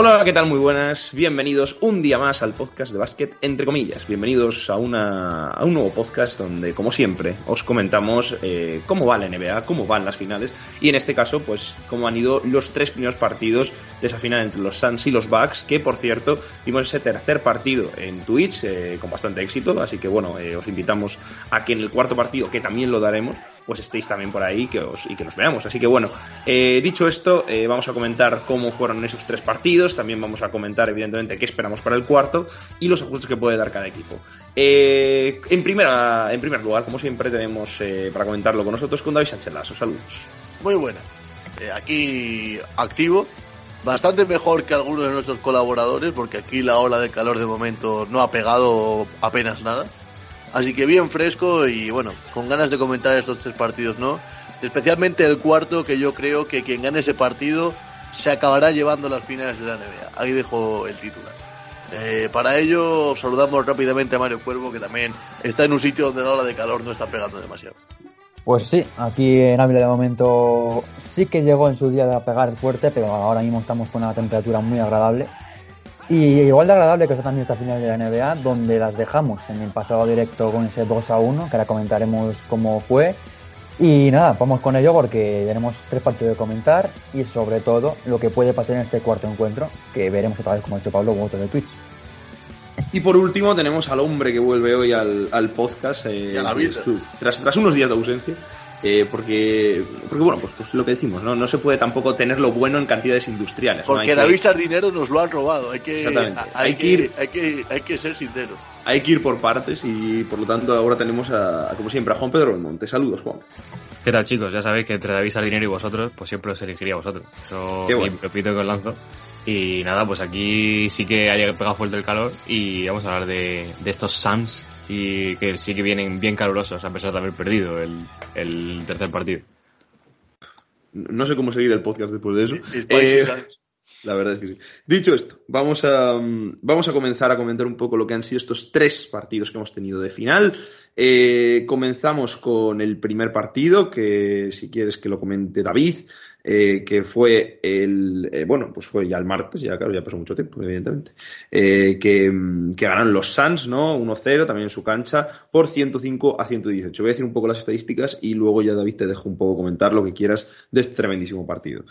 Hola, ¿qué tal? Muy buenas. Bienvenidos un día más al podcast de básquet, entre comillas. Bienvenidos a, una, a un nuevo podcast donde, como siempre, os comentamos eh, cómo va la NBA, cómo van las finales y, en este caso, pues, cómo han ido los tres primeros partidos de esa final entre los Suns y los Bucks, que, por cierto, vimos ese tercer partido en Twitch eh, con bastante éxito. Así que, bueno, eh, os invitamos a que en el cuarto partido, que también lo daremos, pues estéis también por ahí que os, y que nos veamos. Así que bueno, eh, dicho esto, eh, vamos a comentar cómo fueron esos tres partidos, también vamos a comentar evidentemente qué esperamos para el cuarto y los ajustes que puede dar cada equipo. Eh, en, primera, en primer lugar, como siempre, tenemos para comentarlo con nosotros con David Sánchez Lasso. Saludos. Muy buena. aquí activo, bastante mejor que algunos de nuestros colaboradores, porque aquí la ola de calor de momento no ha pegado apenas nada. Así que bien fresco y bueno, con ganas de comentar estos tres partidos, ¿no? Especialmente el cuarto, que yo creo que quien gane ese partido se acabará llevando las finales de la NBA. Ahí dejo el titular. Eh, para ello, saludamos rápidamente a Mario Cuervo, que también está en un sitio donde la ola de calor no está pegando demasiado. Pues sí, aquí en Ávila de momento sí que llegó en su día a pegar fuerte, pero ahora mismo estamos con una temperatura muy agradable y igual de agradable que fue también esta final de la NBA, donde las dejamos en el pasado directo con ese 2 a 1, que ahora comentaremos cómo fue. Y nada, vamos con ello porque tenemos tres partidos de comentar y sobre todo lo que puede pasar en este cuarto encuentro, que veremos otra vez, como ha dicho Pablo, otro de Twitch. Y por último tenemos al hombre que vuelve hoy al, al podcast, eh, tras, tras unos días de ausencia, eh, porque, porque, bueno, pues, pues, lo que decimos, ¿no? no se puede tampoco tener lo bueno en cantidades industriales. Porque David Sardinero nos lo han robado, hay que, hay, que, ir, hay, que, hay que ser sincero. Hay que ir por partes y por lo tanto ahora tenemos a, como siempre, a Juan Pedro Belmonte. Saludos, Juan. ¿Qué tal, chicos? Ya sabéis que entre David Sardinero y vosotros, pues siempre os elegiría a vosotros. Eso Qué bueno. repito que os lanzo. Y nada, pues aquí sí que haya pegado fuerte el calor y vamos a hablar de, de estos Suns y que sí que vienen bien calurosos a pesar de haber perdido el, el tercer partido. No sé cómo seguir el podcast después de eso. Eh, la verdad es que sí. Dicho esto, vamos a, vamos a comenzar a comentar un poco lo que han sido estos tres partidos que hemos tenido de final. Eh, comenzamos con el primer partido, que si quieres que lo comente David. Eh, que fue el, eh, bueno, pues fue ya el martes, ya claro, ya pasó mucho tiempo, evidentemente, eh, que, que ganan los Suns, ¿no? 1-0, también en su cancha, por 105 a 118. Voy a decir un poco las estadísticas y luego ya David te dejo un poco comentar lo que quieras de este tremendísimo partido.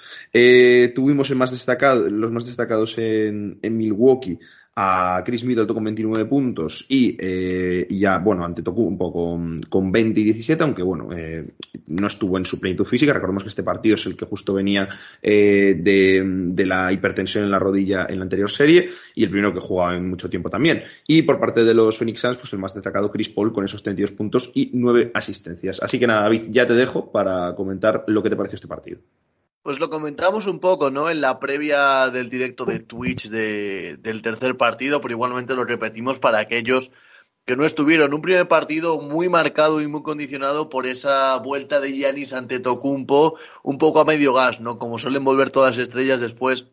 tuvimos el más destacado, los más destacados en, en Milwaukee a Chris Middleton con 29 puntos y, eh, y ya, bueno, ante Toku un poco con, 20 y 17, aunque bueno, eh, no estuvo en su plenitud física. Recordemos que este partido es el que justo venía eh, de, de, la hipertensión en la rodilla en la anterior serie y el primero que jugaba en mucho tiempo también. Y por parte de los Phoenix Suns, pues el más destacado Chris Paul con esos 32 puntos y 9 asistencias. Así que nada, David, ya te dejo para comentar lo que te pareció este partido. Pues lo comentamos un poco, ¿no? En la previa del directo de Twitch de, del tercer partido, pero igualmente lo repetimos para aquellos que no estuvieron. Un primer partido muy marcado y muy condicionado por esa vuelta de Giannis ante Tocumpo, un poco a medio gas, ¿no? Como suelen volver todas las estrellas después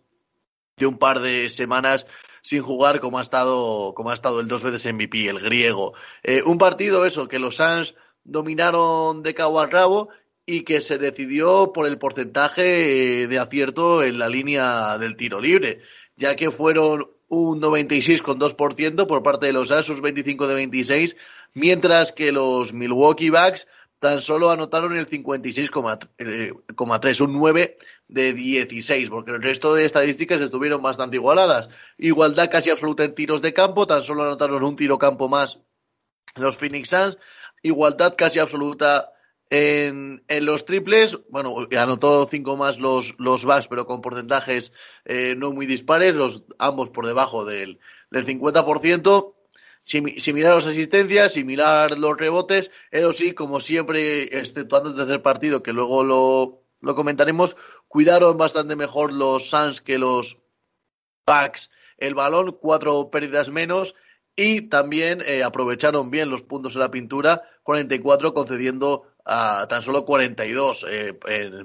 de un par de semanas sin jugar como ha estado, como ha estado el dos veces MVP, el griego. Eh, un partido eso, que los Suns dominaron de cabo a rabo y que se decidió por el porcentaje de acierto en la línea del tiro libre, ya que fueron un 96,2% por parte de los Asus, 25 de 26, mientras que los Milwaukee Bucks tan solo anotaron el 56,3, eh, un 9 de 16, porque el resto de estadísticas estuvieron bastante igualadas. Igualdad casi absoluta en tiros de campo, tan solo anotaron un tiro campo más los Phoenix Suns, igualdad casi absoluta En, los triples, bueno, anotó cinco más los, los backs, pero con porcentajes eh, no muy dispares, los, ambos por debajo del, del 50%. Similar las asistencias, similar los rebotes, eso sí, como siempre, exceptuando el tercer partido, que luego lo, lo comentaremos, cuidaron bastante mejor los Suns que los Bucks el balón, cuatro pérdidas menos y también eh, aprovecharon bien los puntos en la pintura, 44 concediendo tan solo 42 eh,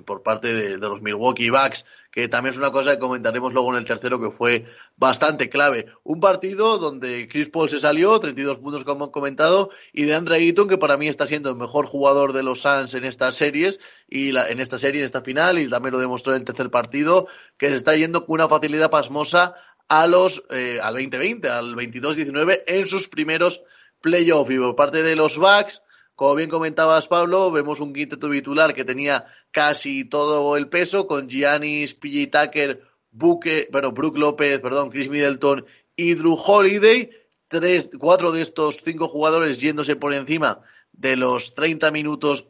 por parte de, los Milwaukee Bucks, que también es una cosa que comentaremos luego en el tercero que fue bastante clave. Un partido donde Chris Paul se salió, 32 puntos como he comentado, y de Andre Ayton, que para mí está siendo el mejor jugador de los Suns en estas series, y en esta serie, en esta final, y también lo demostró en el tercer partido, que se está yendo con una facilidad pasmosa a los, eh, al 2020, al 22-19 en sus primeros playoffs. Y por parte de los Bucks, como bien comentabas, Pablo, vemos un quinteto titular que tenía casi todo el peso con Giannis, PJ Tucker, Buque, bueno, Brook López, perdón, Chris Middleton y Drew Holiday. Tres, cuatro de estos cinco jugadores yéndose por encima de los 30 minutos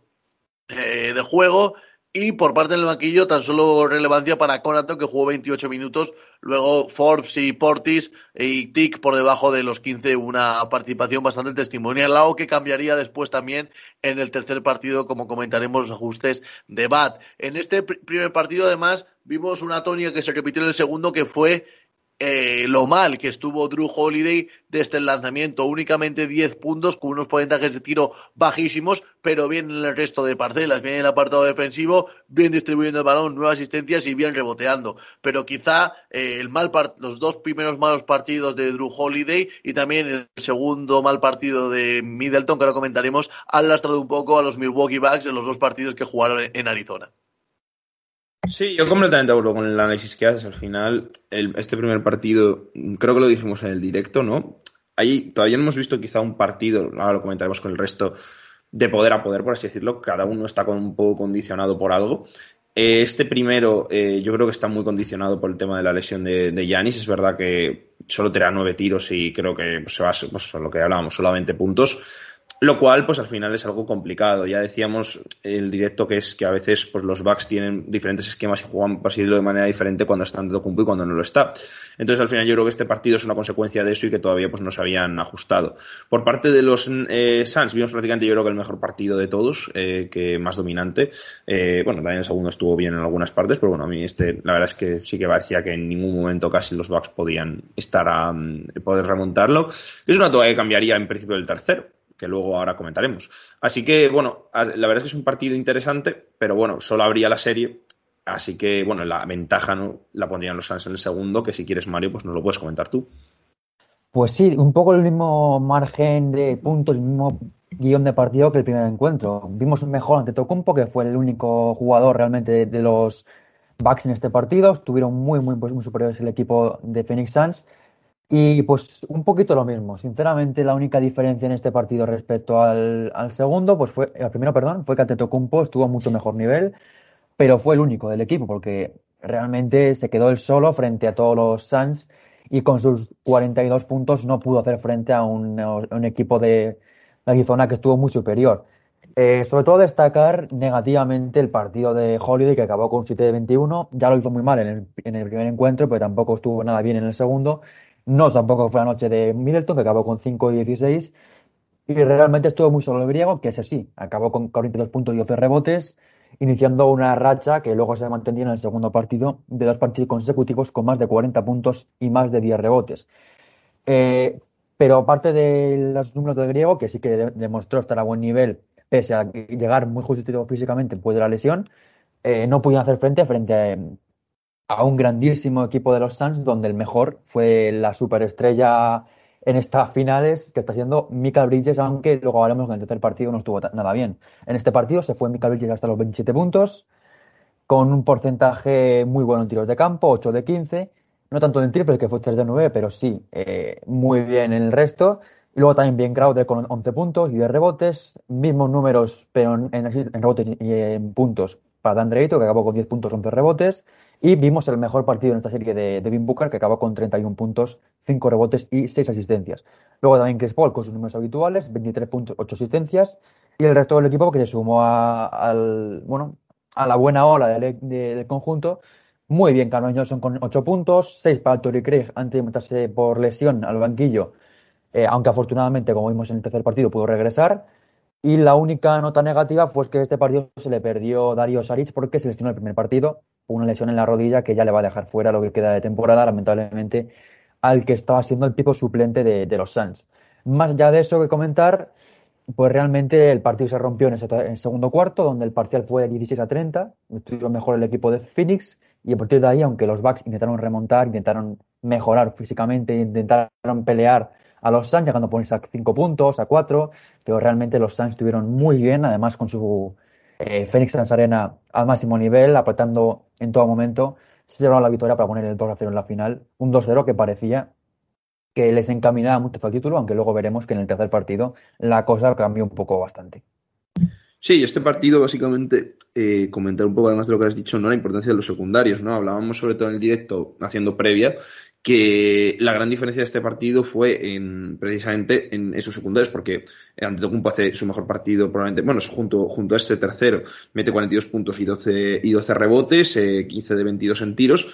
eh, de juego y por parte del banquillo, tan solo relevancia para Conato, que jugó 28 minutos. Luego Forbes y Portis y Tick por debajo de los 15, una participación bastante testimonial, algo que cambiaría después también en el tercer partido, como comentaremos los ajustes de BAT. En este primer partido, además, vimos una tónica que se repitió en el segundo, que fue eh, lo mal que estuvo Drew Holiday desde el lanzamiento, únicamente 10 puntos con unos porcentajes de tiro bajísimos, pero bien en el resto de parcelas, bien en el apartado defensivo, bien distribuyendo el balón, nuevas asistencias y bien reboteando. Pero quizá eh, el mal los dos primeros malos partidos de Drew Holiday y también el segundo mal partido de Middleton, que ahora comentaremos, han lastrado un poco a los Milwaukee Bucks en los dos partidos que jugaron en Arizona. Sí, yo completamente acuerdo con el análisis que haces. Al final, este primer partido, creo que lo dijimos en el directo, ¿no? Ahí todavía no hemos visto quizá un partido, ahora lo comentaremos con el resto, de poder a poder, por así decirlo. Cada uno está un poco condicionado por algo. Eh, este primero, eh, yo creo que está muy condicionado por el tema de la lesión de Yanis. Es verdad que solo tendrá nueve tiros y creo que pues, se va, pues, lo que hablábamos, solamente puntos. Lo cual, pues al final es algo complicado. Ya decíamos el directo que es que a veces pues, los backs tienen diferentes esquemas y juegan, por de manera diferente cuando están de Kumpu y cuando no lo está. Entonces, al final yo creo que este partido es una consecuencia de eso y que todavía pues no se habían ajustado. Por parte de los eh, Suns, vimos prácticamente yo creo que el mejor partido de todos, eh, que más dominante. Eh, bueno, también el segundo estuvo bien en algunas partes, pero bueno, a mí este, la verdad es que sí que parecía que en ningún momento casi los backs podían estar a poder remontarlo. Es una toga que cambiaría en principio el tercero que luego ahora comentaremos. Así que, bueno, la verdad es que es un partido interesante, pero bueno, solo habría la serie. Así que, bueno, la ventaja no la pondrían los Suns en el segundo, que si quieres, Mario, pues nos lo puedes comentar tú. Pues sí, un poco el mismo margen de puntos, el mismo guion de partido que el primer encuentro. Vimos mejor ante Tocumpo, que fue el único jugador realmente de, los Bucks en este partido. Estuvieron muy, muy, muy superiores el equipo de Phoenix Suns. Y pues un poquito lo mismo. Sinceramente, la única diferencia en este partido respecto al, segundo, pues fue, al primero, perdón, fue que Antetokounmpo estuvo a mucho mejor nivel, pero fue el único del equipo, porque realmente se quedó él solo frente a todos los Suns y con sus 42 puntos no pudo hacer frente a un, equipo de, Arizona que estuvo muy superior. Eh, sobre todo destacar negativamente el partido de Holiday que acabó con 7 de 21. Ya lo hizo muy mal en el, en el primer encuentro, pero tampoco estuvo nada bien en el segundo. No tampoco fue la noche de Middleton, que acabó con 5 y 16. Y realmente estuvo muy solo el griego, que es así. Acabó con 42 puntos y 12 rebotes, iniciando una racha que luego se mantenía en el segundo partido de dos partidos consecutivos con más de 40 puntos y más de 10 rebotes. Eh, pero aparte de los números del griego, que sí que demostró estar a buen nivel, pese a llegar muy justito físicamente después de la lesión, eh, no pudieron hacer frente frente a, a un grandísimo equipo de los Suns, donde el mejor fue la superestrella en estas finales, que está siendo Mika Bridges, aunque luego hablaremos que en el tercer partido no estuvo nada bien. En este partido se fue Mika Bridges hasta los 27 puntos, con un porcentaje muy bueno en tiros de campo, 8 de 15, no tanto en triple, que fue 3 de 9, pero sí, eh, muy bien en el resto. Y luego también bien Crowder con 11 puntos y de rebotes, mismos números, pero en, rebotes y en puntos para Dan que acabó con 10 puntos, 11 rebotes. Y vimos el mejor partido en esta serie de Devin Booker, que acabó con 31 puntos, 5 rebotes y 6 asistencias. Luego también Chris Paul con sus números habituales, 23 puntos, 8 asistencias. y el resto del equipo que se sumó a, al, bueno, a la buena ola del, conjunto. Muy bien, Carmen Johnson con 8 puntos, 6 para Tori Craig antes de meterse por lesión al banquillo, eh, aunque afortunadamente, como vimos en el tercer partido, pudo regresar. Y la única nota negativa fue que este partido se le perdió Darío Saric porque se lesionó el primer partido, una lesión en la rodilla que ya le va a dejar fuera lo que queda de temporada, lamentablemente, al que estaba siendo el pico suplente de, los Suns. Más allá de eso que comentar, pues realmente el partido se rompió en, el segundo cuarto, donde el parcial fue de 16 a 30. Estuvieron mejor el equipo de Phoenix. Y a partir de ahí, aunque los Bucks intentaron remontar, intentaron mejorar físicamente, intentaron pelear a los Suns, llegando a ponerse a 5 puntos, a 4, pero realmente los Suns estuvieron muy bien, además con su eh, Phoenix Suns Arena al máximo nivel, apretando en todo momento. Se llevaron la victoria para poner el 2 a 0 en la final. Un 2-0 que parecía que les encaminaba mucho al título, aunque luego veremos que en el tercer partido la cosa cambió un poco bastante. Sí, este partido básicamente, eh, comentar un poco además de lo que has dicho, ¿no? La importancia de los secundarios, ¿no? Hablábamos sobre todo en el directo, haciendo previa, que la gran diferencia de este partido fue en precisamente en esos secundarios, porque Antetokounmpo hace su mejor partido probablemente, bueno, junto, junto a ese tercero, mete 42 puntos y 12, y 12 rebotes, 15 eh, de 22 en tiros,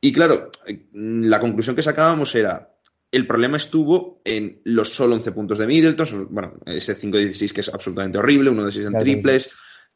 y claro, la conclusión que sacábamos era, el problema estuvo en los solo 11 puntos de Middleton, bueno, ese 5-16 que es absolutamente horrible, uno de 6 en triples.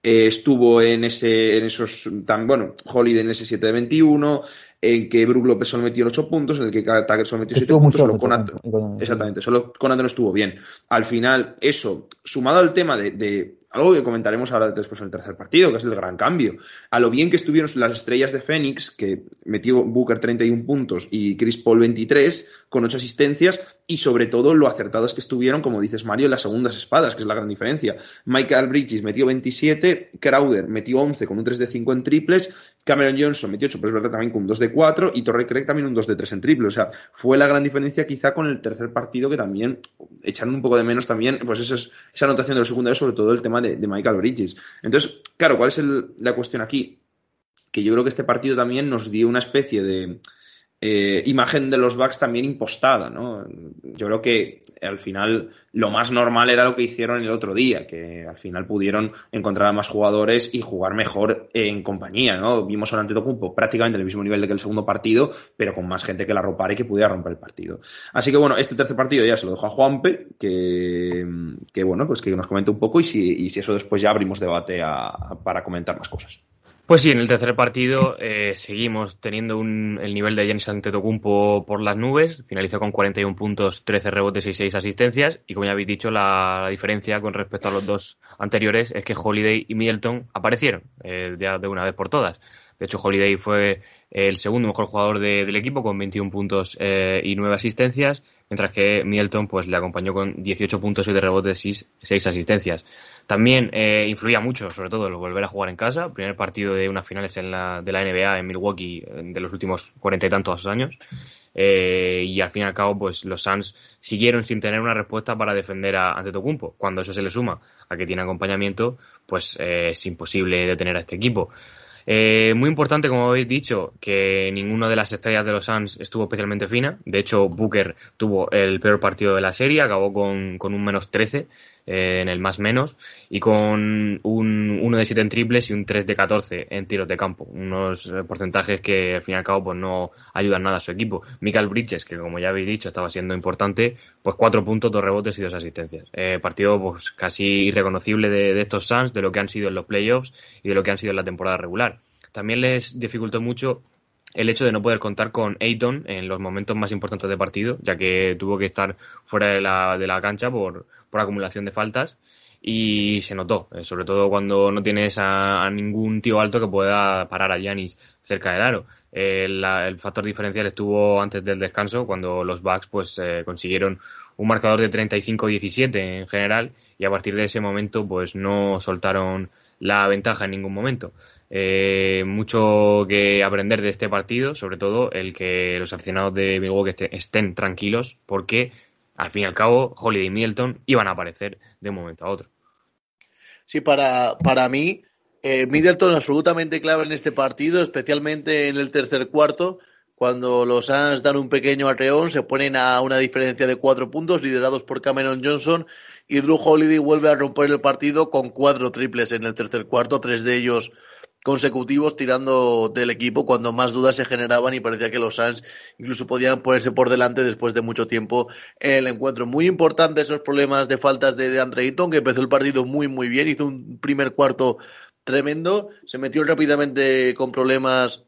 Eh, estuvo en ese, en esos, tan, bueno, Holiday en ese 7 de 21, en que Brook López solo metió 8 puntos, en el que Tucker solo metió 7 puntos, solo con exactamente, solo Conato no estuvo bien. Al final, eso, sumado al tema de algo que comentaremos ahora después en el tercer partido, que es el gran cambio. A lo bien que estuvieron las estrellas de Fénix, que metió Booker 31 puntos y Chris Paul 23, con 8 asistencias, y sobre todo lo acertados que estuvieron, como dices Mario, en las segundas espadas, que es la gran diferencia. Michael Bridges metió 27, Crowder metió 11 con un 3 de 5 en triples, Cameron Johnson metió 8, pero es verdad también con un 2 de 4, y Torrey Craig también un 2 de 3 en triple. O sea, fue la gran diferencia quizá con el tercer partido, que también echaron un poco de menos también, pues esa, anotación de los secundarios, sobre todo el tema de, Michael Bridges. Entonces, claro, ¿cuál es la cuestión aquí? Que yo creo que este partido también nos dio una especie de eh, imagen de los Bucks también impostada, ¿no? Yo creo que al final lo más normal era lo que hicieron el otro día, que al final pudieron encontrar a más jugadores y jugar mejor en compañía, ¿no? Vimos al Antetokounmpo prácticamente en el mismo nivel que el segundo partido, pero con más gente que la ropara y que pudiera romper el partido. Así que bueno, este tercer partido ya se lo dejo a Juanpe, que, que bueno, pues que nos comente un poco y si, y si eso después ya abrimos debate para comentar más cosas. Pues sí, en el tercer partido eh, seguimos teniendo un, el nivel de Giannis Antetokounmpo por las nubes. Finalizó con 41 puntos, 13 rebotes y 6 asistencias. Y como ya habéis dicho, la, diferencia con respecto a los dos anteriores es que Holiday y Middleton aparecieron eh, ya de una vez por todas. De hecho, Holiday fue el segundo mejor jugador del equipo con 21 puntos eh, y 9 asistencias, mientras que Middleton pues, le acompañó con 18 puntos, y de rebotes y 6 asistencias. También eh, influía mucho, sobre todo, el volver a jugar en casa. Primer partido de unas finales en la, de la NBA en Milwaukee de los últimos cuarenta y tantos años. Eh, y al fin y al cabo, pues los Suns siguieron sin tener una respuesta para defender a Antetokounmpo. Cuando eso se le suma a que tiene acompañamiento, pues eh, es imposible detener a este equipo. Eh, muy importante, como habéis dicho, que ninguna de las estrellas de los Suns estuvo especialmente fina. De hecho, Booker tuvo el peor partido de la serie, acabó con, con un menos 13 eh, en el más menos y con un 1 de 7 en triples y un 3 de 14 en tiros de campo. Unos eh, porcentajes que al fin y al cabo pues no ayudan nada a su equipo. Michael Bridges, que como ya habéis dicho estaba siendo importante, pues 4 puntos, 2 rebotes y 2 asistencias. Eh, partido pues casi irreconocible de, de estos Suns, de lo que han sido en los playoffs y de lo que han sido en la temporada regular. También les dificultó mucho el hecho de no poder contar con Ayton en los momentos más importantes de partido, ya que tuvo que estar fuera de la, de la cancha por, acumulación de faltas y se notó, eh, sobre todo cuando no tienes a, ningún tío alto que pueda parar a Yanis cerca del aro. Eh, el factor diferencial estuvo antes del descanso, cuando los Bucks pues eh, consiguieron un marcador de 35-17 en general y a partir de ese momento pues no soltaron la ventaja en ningún momento. Eh, mucho que aprender de este partido, sobre todo el que los aficionados de Milwaukee estén tranquilos, porque al fin y al cabo Holiday y Middleton iban a aparecer de un momento a otro. Sí, para, para mí, eh, Middleton absolutamente clave en este partido, especialmente en el tercer cuarto, cuando los Suns dan un pequeño arreón, se ponen a una diferencia de cuatro puntos, liderados por Cameron Johnson, y Drew Holiday vuelve a romper el partido con cuatro triples en el tercer cuarto, tres de ellos consecutivos tirando del equipo cuando más dudas se generaban y parecía que los Suns incluso podían ponerse por delante después de mucho tiempo el encuentro. Muy importante esos problemas de faltas de, de Andre que empezó el partido muy muy bien, hizo un primer cuarto tremendo, se metió rápidamente con problemas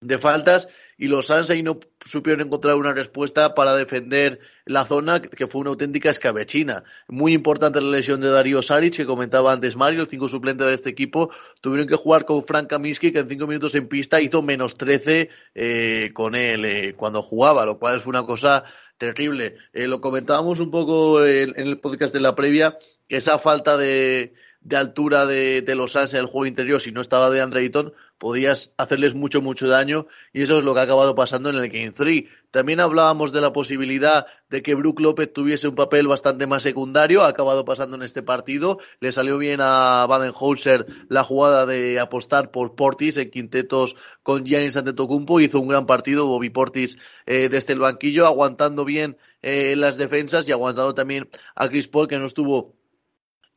de faltas y los ahí no supieron encontrar una respuesta para defender la zona que fue una auténtica escabechina. Muy importante la lesión de Darío Saric que comentaba antes Mario, el cinco suplente de este equipo. Tuvieron que jugar con Frank Kaminsky que en cinco minutos en pista hizo menos 13 eh, con él eh, cuando jugaba, lo cual fue una cosa terrible. Eh, lo comentábamos un poco en, en el podcast de la previa, que esa falta de, de altura de, de los Suns en el juego interior, si no estaba de Andre Eaton, podías hacerles mucho, mucho daño y eso es lo que ha acabado pasando en el Game 3. También hablábamos de la posibilidad de que Brook López tuviese un papel bastante más secundario, ha acabado pasando en este partido. Le salió bien a Baden-Holzer la jugada de apostar por Portis en quintetos con Giannis Antetokounmpo, hizo un gran partido Bobby Portis eh, desde el banquillo, aguantando bien eh, las defensas y aguantando también a Chris Paul que no estuvo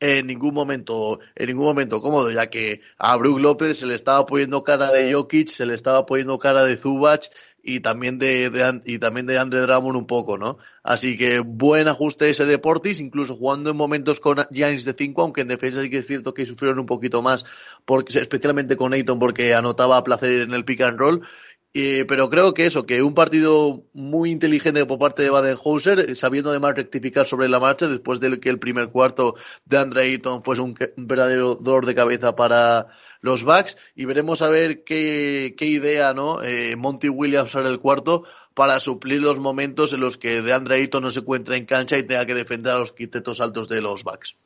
en ningún momento, en ningún momento cómodo, ya que a Brook López se le estaba poniendo cara de Jokic, se le estaba poniendo cara de Zubac y también de, y también de Andre Drummond un poco, ¿no? Así que buen ajuste ese de Portis, incluso jugando en momentos con Giannis de 5, aunque en defensa sí que es cierto que sufrieron un poquito más, porque, especialmente con Ayton porque anotaba a placer en el pick and roll pero creo que eso, que un partido muy inteligente por parte de Baden-Hauser, sabiendo además rectificar sobre la marcha después de que el primer cuarto de Andre Ayton fuese un, verdadero dolor de cabeza para los Bucks y veremos a ver qué, qué idea, ¿no? Eh, Monty Williams hará el cuarto para suplir los momentos en los que de Andre Ayton no se encuentra en cancha y tenga que defender a los quintetos altos de los Bucks.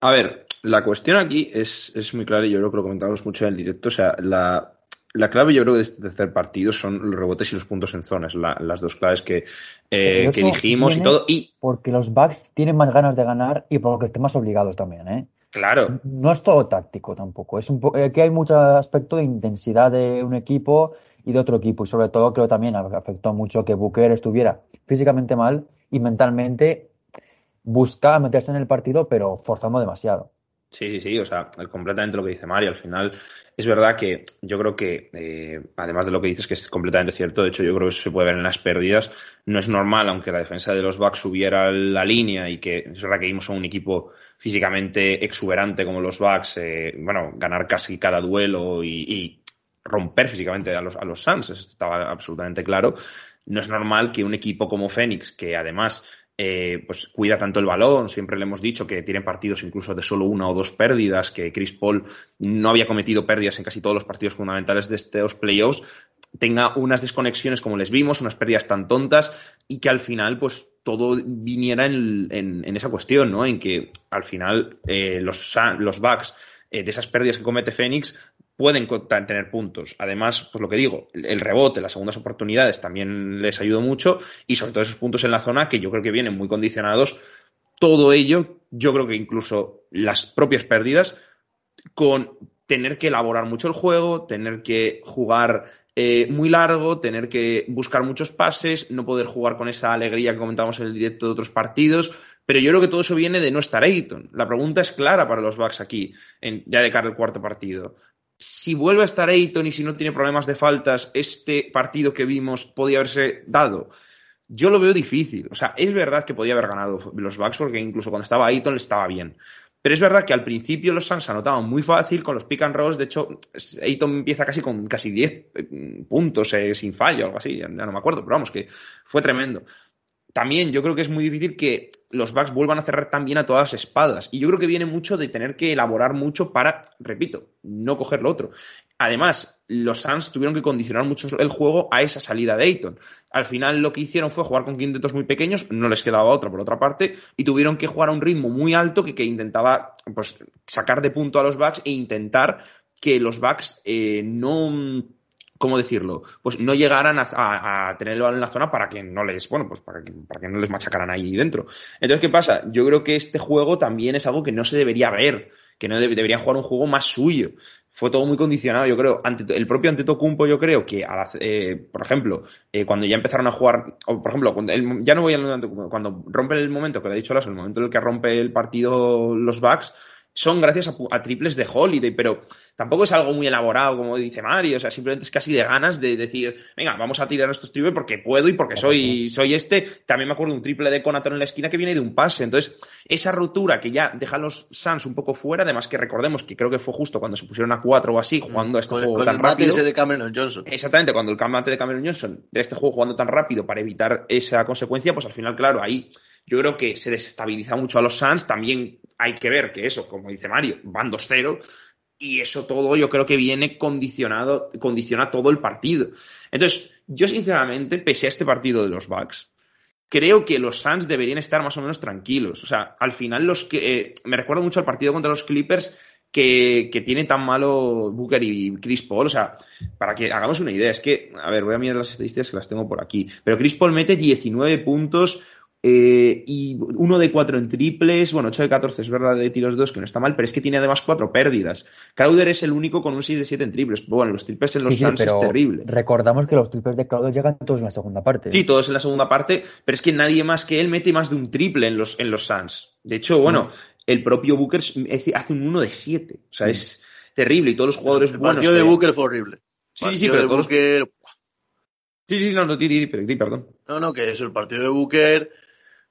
A ver, la cuestión aquí es, es muy clara y yo creo que lo comentamos mucho en el directo. O sea, la, la clave yo creo de este tercer partido son los rebotes y los puntos en zonas, las dos claves que, eh, que dijimos y todo. Y... Porque los Bucks tienen más ganas de ganar y porque estén más obligados también, ¿eh? Claro. No es todo táctico tampoco. Es un aquí hay mucho aspecto de intensidad de un equipo y de otro equipo. Y sobre todo creo también afectó mucho que Booker estuviera físicamente mal y mentalmente buscaba meterse en el partido, pero forzando demasiado. Sí, sí, sí, o sea, completamente lo que dice Mario. Al final, es verdad que yo creo que, eh, además de lo que dices, que es completamente cierto, de hecho, yo creo que eso se puede ver en las pérdidas. No es normal, aunque la defensa de los Bucks subiera la línea y que es verdad que vimos a un equipo físicamente exuberante como los Bucks, eh, bueno, ganar casi cada duelo y, romper físicamente a los, a los Suns, estaba absolutamente claro. No es normal que un equipo como Phoenix, que además eh, pues cuida tanto el balón. Siempre le hemos dicho que tienen partidos incluso de solo una o dos pérdidas, que Chris Paul no había cometido pérdidas en casi todos los partidos fundamentales de estos playoffs. Tenga unas desconexiones como les vimos, unas pérdidas tan tontas y que al final, pues todo viniera en, esa cuestión, ¿no? En que al final eh, los, los Bucks eh, de esas pérdidas que comete Phoenix pueden tener puntos. Además, pues lo que digo, el rebote, las segundas oportunidades también les ayudó mucho y sobre todo esos puntos en la zona que yo creo que vienen muy condicionados. Todo ello, yo creo que incluso las propias pérdidas, con tener que elaborar mucho el juego, tener que jugar eh, muy largo, tener que buscar muchos pases, no poder jugar con esa alegría que comentábamos en el directo de otros partidos. Pero yo creo que todo eso viene de no estar Ayton. La pregunta es clara para los Bucks aquí, ya de cara al cuarto partido si vuelve a estar Ayton y si no tiene problemas de faltas, este partido que vimos podía haberse dado. Yo lo veo difícil. O sea, es verdad que podía haber ganado los Bucks porque incluso cuando estaba Ayton le estaba bien. Pero es verdad que al principio los Suns anotaban muy fácil con los pick and rolls. De hecho, Ayton empieza casi con casi 10 eh, puntos eh, sin fallo, algo así. Ya no me acuerdo, pero vamos, que fue tremendo también yo creo que es muy difícil que los Bucks vuelvan a cerrar también a todas las espadas. Y yo creo que viene mucho de tener que elaborar mucho para, repito, no coger lo otro. Además, los Suns tuvieron que condicionar mucho el juego a esa salida de Ayton. Al final lo que hicieron fue jugar con quintetos muy pequeños, no les quedaba otra por otra parte, y tuvieron que jugar a un ritmo muy alto que, intentaba pues, sacar de punto a los Bucks e intentar que los Bucks eh, no ¿cómo decirlo? Pues no llegaran a, tener el balón en la zona para que no les, bueno, pues para que, no les machacaran ahí dentro. Entonces, ¿qué pasa? Yo creo que este juego también es algo que no se debería ver que no deberían jugar un juego más suyo fue todo muy condicionado, yo creo. Ante, el propio Antetokounmpo, yo creo que, eh, por ejemplo, eh, cuando ya empezaron a jugar, o por ejemplo, cuando ya no voy a cuando rompe el momento que le he dicho Lasso, el momento en el que rompe el partido los Bucks, son gracias a, triples de Holiday, pero tampoco es algo muy elaborado, como dice Mario, o sea, simplemente es casi de ganas de decir, venga, vamos a tirar estos triples porque puedo y porque soy, soy este. También me acuerdo de un triple de Conaton en la esquina que viene de un pase. Entonces, esa ruptura que ya deja a los Suns un poco fuera, además que recordemos que creo que fue justo cuando se pusieron a cuatro o así, jugando a este juego tan rápido. de Cameron Johnson. Exactamente, cuando el combate de Cameron Johnson de este juego jugando tan rápido para evitar esa consecuencia, pues al final, claro, ahí yo creo que se desestabiliza mucho a los Suns. También hay que ver que eso, como dice Mario, van 2-0 y eso todo yo creo que viene condicionado, condiciona todo el partido. Entonces, yo sinceramente, pese a este partido de los Bucks, creo que los Suns deberían estar más o menos tranquilos. O sea, al final los que eh, me recuerdo mucho al partido contra los Clippers que, que, tiene tan malo Booker y Chris Paul. O sea, para que hagamos una idea, es que, a ver, voy a mirar las estadísticas que las tengo por aquí. Pero Chris Paul mete 19 puntos, eh, y uno de cuatro en triples, bueno, 8 de 14 es verdad de tiros dos, que no está mal, pero es que tiene además cuatro pérdidas. Crowder es el único con un 6 de 7 en triples. Bueno, los triples en los sí, Suns es terrible. Recordamos que los triples de Crowder llegan todos en la segunda parte. Sí, todos en la segunda parte, pero es que nadie más que él mete más de un triple en los, en los Suns. De hecho, bueno, mm. el propio Booker hace un 1 de 7. O sea, mm. es terrible y todos los jugadores el buenos. El partido de Booker fue horrible. Sí, sí, pero todos Booker... Sí, sí, no, no, di, di, perdón. No, no, que es el partido de Booker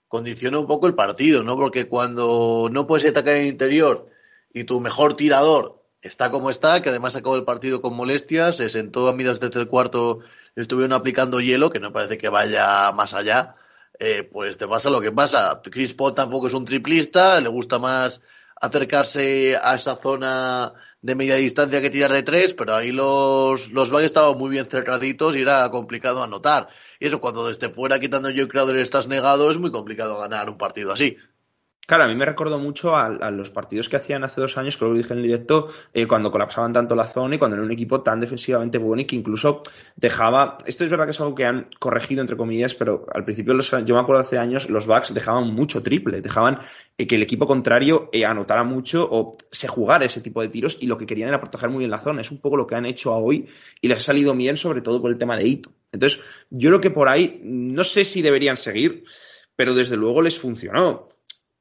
condiciona un poco el partido, ¿no? Porque cuando no puedes atacar en el interior y tu mejor tirador está como está, que además acabó el partido con molestias, se sentó a midas desde el cuarto, estuvieron aplicando hielo, que no parece que vaya más allá, eh, pues te pasa lo que pasa. Chris Paul tampoco es un triplista, le gusta más acercarse a esa zona de media distancia que tirar de tres, pero ahí los, los estaban muy bien cerraditos y era complicado anotar. Y eso, cuando desde fuera quitando Joe Crowder estás negado, es muy complicado ganar un partido así. Claro, a mí me recordó mucho a, los partidos que hacían hace dos años, que lo dije en directo, eh, cuando colapsaban tanto la zona y cuando era un equipo tan defensivamente bueno y que incluso dejaba. Esto es verdad que es algo que han corregido, entre comillas, pero al principio, los, yo me acuerdo hace años, los Bucks dejaban mucho triple, dejaban eh, que el equipo contrario eh, anotara mucho o se jugara ese tipo de tiros y lo que querían era proteger muy bien la zona. Es un poco lo que han hecho a hoy y les ha salido bien, sobre todo por el tema de Ito. Entonces, yo creo que por ahí, no sé si deberían seguir, pero desde luego les funcionó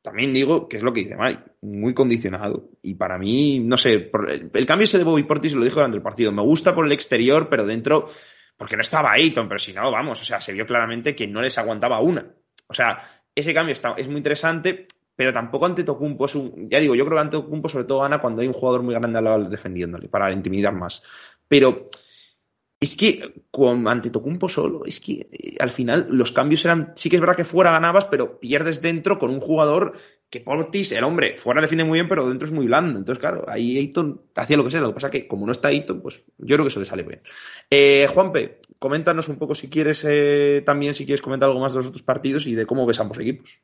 también digo que es lo que dice Mari, muy condicionado. Y para mí, no sé, el, cambio ese de Bobby Portis lo dijo durante el partido. Me gusta por el exterior, pero dentro, porque no estaba Ayton, pero si no, vamos, o sea, se vio claramente que no les aguantaba una. O sea, ese cambio está, es muy interesante, pero tampoco ante Tocumpo es un. Ya digo, yo creo que ante Tocumpo sobre todo gana cuando hay un jugador muy grande al lado defendiéndole, para intimidar más. Pero es que con Antetokounmpo solo, es que eh, al final los cambios eran, sí que es verdad que fuera ganabas, pero pierdes dentro con un jugador que Portis, el hombre, fuera defiende muy bien, pero dentro es muy blando. Entonces, claro, ahí Ayton hacía lo que sea. Lo que pasa que como no está Ayton, pues yo creo que eso le sale bien. Eh, Juanpe, coméntanos un poco si quieres eh, también, si quieres comentar algo más de los otros partidos y de cómo ves ambos equipos.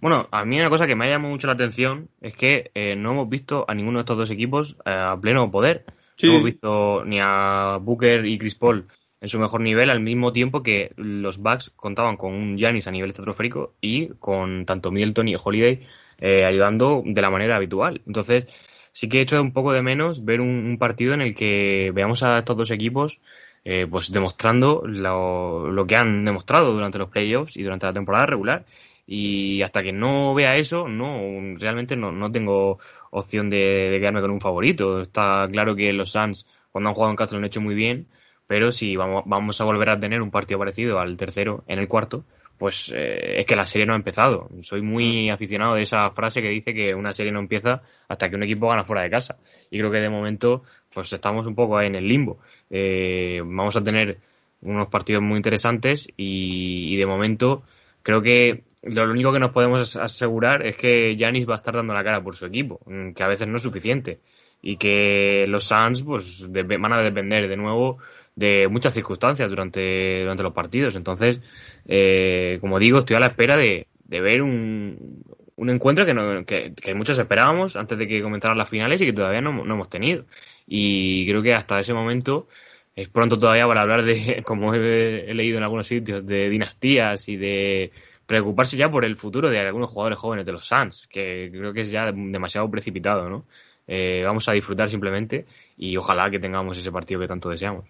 Bueno, a mí una cosa que me ha llamado mucho la atención es que no hemos visto a ninguno de estos dos equipos a pleno poder. No hemos visto ni a Booker y Chris Paul en su mejor nivel al mismo tiempo que los Bucks contaban con un Giannis a nivel estratosférico y con tanto Middleton y Holiday eh, ayudando de la manera habitual. Entonces, sí que he hecho un poco de menos ver un, partido en el que veamos a estos dos equipos eh, pues demostrando lo, lo, que han demostrado durante los playoffs y durante la temporada regular y hasta que no vea eso, no realmente no, no tengo opción de, quedarme con un favorito. Está claro que los Suns, cuando han jugado en Castro, lo han hecho muy bien, pero si vamos, vamos a volver a tener un partido parecido al tercero en el cuarto, pues eh, es que la serie no ha empezado. Soy muy aficionado de esa frase que dice que una serie no empieza hasta que un equipo gana fuera de casa. Y creo que de momento, pues estamos un poco en el limbo. Eh, vamos a tener unos partidos muy interesantes y, y de momento creo que lo único que nos podemos asegurar es que Yanis va a estar dando la cara por su equipo, mm, que a veces no es suficiente. Y que los Suns pues, van a depender de nuevo de muchas circunstancias durante, durante los partidos. Entonces, eh, como digo, estoy a la espera de, ver un, un encuentro que, que, muchos esperábamos antes de que comenzaran las finales y que todavía no, no hemos tenido. Y creo que hasta ese momento es pronto todavía para hablar de, como he leído en algunos sitios, de dinastías y de preocuparse ya por el futuro de algunos jugadores jóvenes de los Suns, que creo que es ya demasiado precipitado, ¿no? Eh, vamos a disfrutar simplemente y ojalá que tengamos ese partido que tanto deseamos.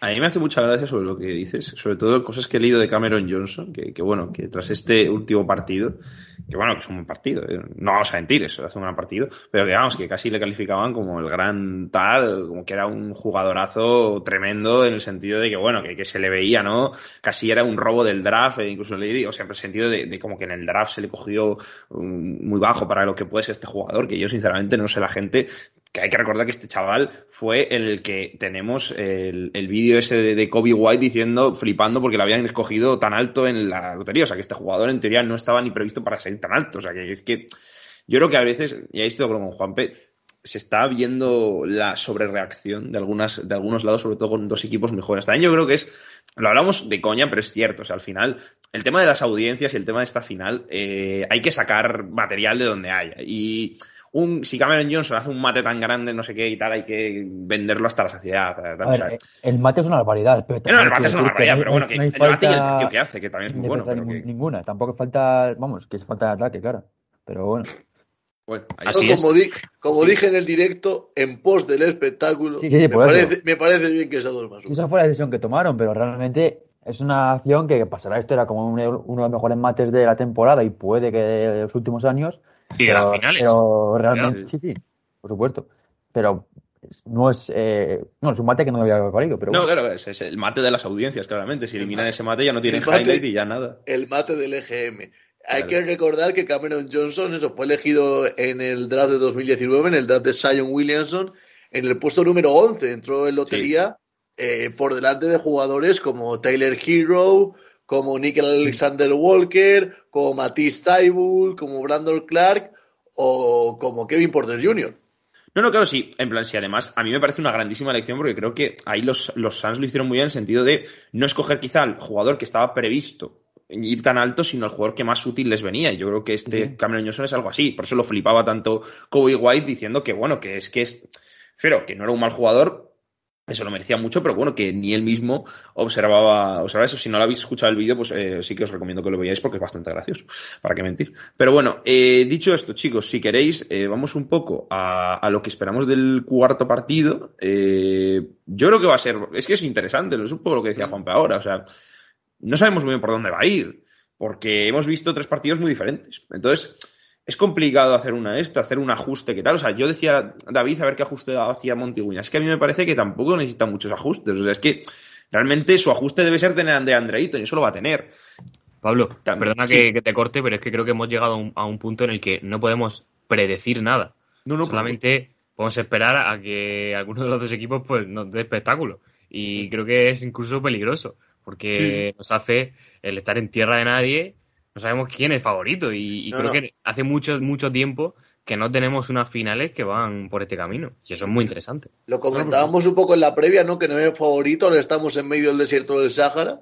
A mí me hace mucha gracia sobre lo que dices, sobre todo cosas que he leído de Cameron Johnson, que, bueno, que tras este último partido, que bueno, que es un buen partido, eh, no vamos a mentir, eso es un gran partido, pero que vamos, que casi le calificaban como el gran tal, como que era un jugadorazo tremendo en el sentido de que bueno, que, se le veía, ¿no? Casi era un robo del draft, e incluso le o sea, en el sentido de, como que en el draft se le cogió um, muy bajo para lo que puede ser este jugador, que yo sinceramente no sé la gente que hay que recordar que este chaval fue el que tenemos el, el vídeo ese de, Kobe White diciendo, flipando porque lo habían escogido tan alto en la lotería. O sea, que este jugador en teoría no estaba ni previsto para ser tan alto. O sea, que es que yo creo que a veces, y ahí estoy con Juanpe, se está viendo la sobrereacción de algunas, de algunos lados, sobre todo con dos equipos jóvenes. También yo creo que es, lo hablamos de coña, pero es cierto. O sea, al final, el tema de las audiencias y el tema de esta final, eh, hay que sacar material de donde haya. Y un, si Cameron Johnson hace un mate tan grande, no sé qué y tal, hay que venderlo hasta la saciedad. el mate es una barbaridad. Pero no, el mate es una barbaridad, pero bueno, que el mate y el partido que hace, que también es muy bueno. Ninguna, tampoco falta, vamos, que es falta de ataque, claro. Pero bueno. Bueno, Así como, como dije en el directo, en pos del espectáculo, me, parece, me, parece, bien que esa dos más. Esa fue la decisión que tomaron, pero realmente es una acción que pasará esto era como uno de los mejores mates de la temporada y puede que de los últimos años y de las finales. Pero realmente, sí, sí, por supuesto. Pero no es eh, no es un mate que no debería haber valido pero no claro es, el mate de las audiencias claramente. Si eliminan ese mate ya no tienen highlight y ya nada. el mate del EGM hay que recordar que Cameron Johnson eso fue elegido en el draft de 2019 en el draft de Zion Williamson en el puesto número 11 entró en lotería eh, por delante de jugadores como Taylor Hero como Nickel Alexander Walker, como Matisse Taibul, como Brandon Clark o como Kevin Porter Jr. No, no, claro, sí. En plan, sí, además, a mí me parece una grandísima elección porque creo que ahí los, los Suns lo hicieron muy bien en el sentido de no escoger quizá al jugador que estaba previsto ir tan alto, sino el jugador que más útil les venía. Y yo creo que este Cameron Johnson es algo así. Por eso lo flipaba tanto Kobe White diciendo que, bueno, que es que es. Pero que no era un mal jugador, eso lo merecía mucho, pero bueno, que ni él mismo observaba, observaba eso. Si no lo habéis escuchado el vídeo, pues eh, sí que os recomiendo que lo veáis porque es bastante gracioso, para qué mentir. Pero bueno, eh, dicho esto, chicos, si queréis, eh, vamos un poco a, lo que esperamos del cuarto partido. yo creo que va a ser, es que es interesante, es un poco lo que decía Juanpe ahora, o sea, no sabemos muy bien por dónde va a ir, porque hemos visto tres partidos muy diferentes. Entonces, es complicado hacer una esta, hacer un ajuste, ¿qué tal? O sea, yo decía, David, a ver qué ajuste hacía Montigüina. Es que a mí me parece que tampoco necesita muchos ajustes. O sea, es que realmente su ajuste debe ser tener a Andre y eso lo va a tener. Pablo, perdona que, te corte, pero es que creo que hemos llegado a un, punto en el que no podemos predecir nada. No, no, Solamente podemos esperar a que alguno de los dos equipos pues nos dé espectáculo. Y creo que es incluso peligroso, porque nos hace el estar en tierra de nadie no sabemos quién es favorito y, creo que hace mucho, mucho tiempo que no tenemos unas finales que van por este camino. Y eso es muy interesante. Lo comentábamos un poco en la previa, ¿no? Que no es favorito, ahora estamos en medio del desierto del Sáhara.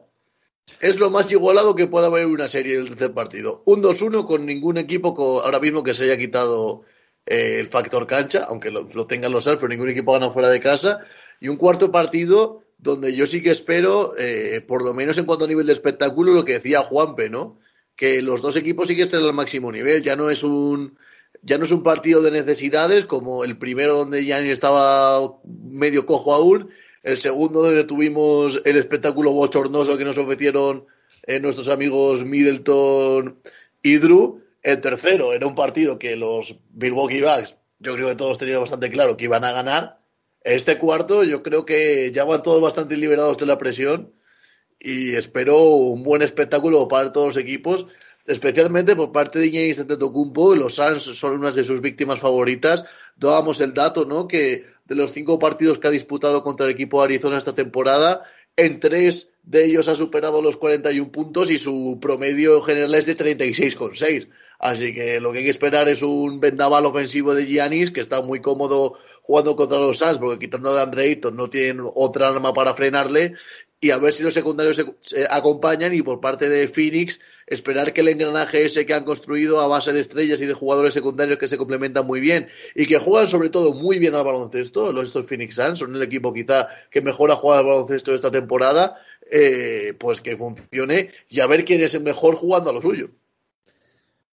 Es lo más igualado que pueda haber una serie del tercer partido. Un 2-1 con ningún equipo ahora mismo que se haya quitado eh, el factor cancha, aunque lo, tengan los SARS, pero ningún equipo gana fuera de casa. Y un cuarto partido donde yo sí que espero, eh, por lo menos en cuanto a nivel de espectáculo, lo que decía Juanpe, ¿no? Que los dos equipos sí que estén al máximo nivel. Ya no es un ya no es un partido de necesidades como el primero donde Gianni estaba medio cojo aún, el segundo donde tuvimos el espectáculo bochornoso que nos ofrecieron eh, nuestros amigos Middleton y Drew, el tercero era un partido que los Milwaukee Bucks, yo creo que todos tenían bastante claro que iban a ganar. Este cuarto yo creo que ya van todos bastante liberados de la presión y espero un buen espectáculo para todos los equipos, especialmente por parte de Giannis Antetokounmpo, los Suns son unas de sus víctimas favoritas. Dábamos el dato, ¿no? Que de los cinco partidos que ha disputado contra el equipo de Arizona esta temporada, en tres de ellos ha superado los 41 puntos y su promedio general es de 36,6. Así que lo que hay que esperar es un vendaval ofensivo de Giannis, que está muy cómodo jugando contra los Suns, porque quitando de Andre no tienen otra arma para frenarle, y a ver si los secundarios se, acompañan y por parte de Phoenix esperar que el engranaje ese que han construido a base de estrellas y de jugadores secundarios que se complementan muy bien y que juegan sobre todo muy bien al baloncesto, los estos Phoenix Suns son el equipo quizá que mejor ha jugado al baloncesto esta temporada, eh, pues que funcione y a ver quién es el mejor jugando a lo suyo.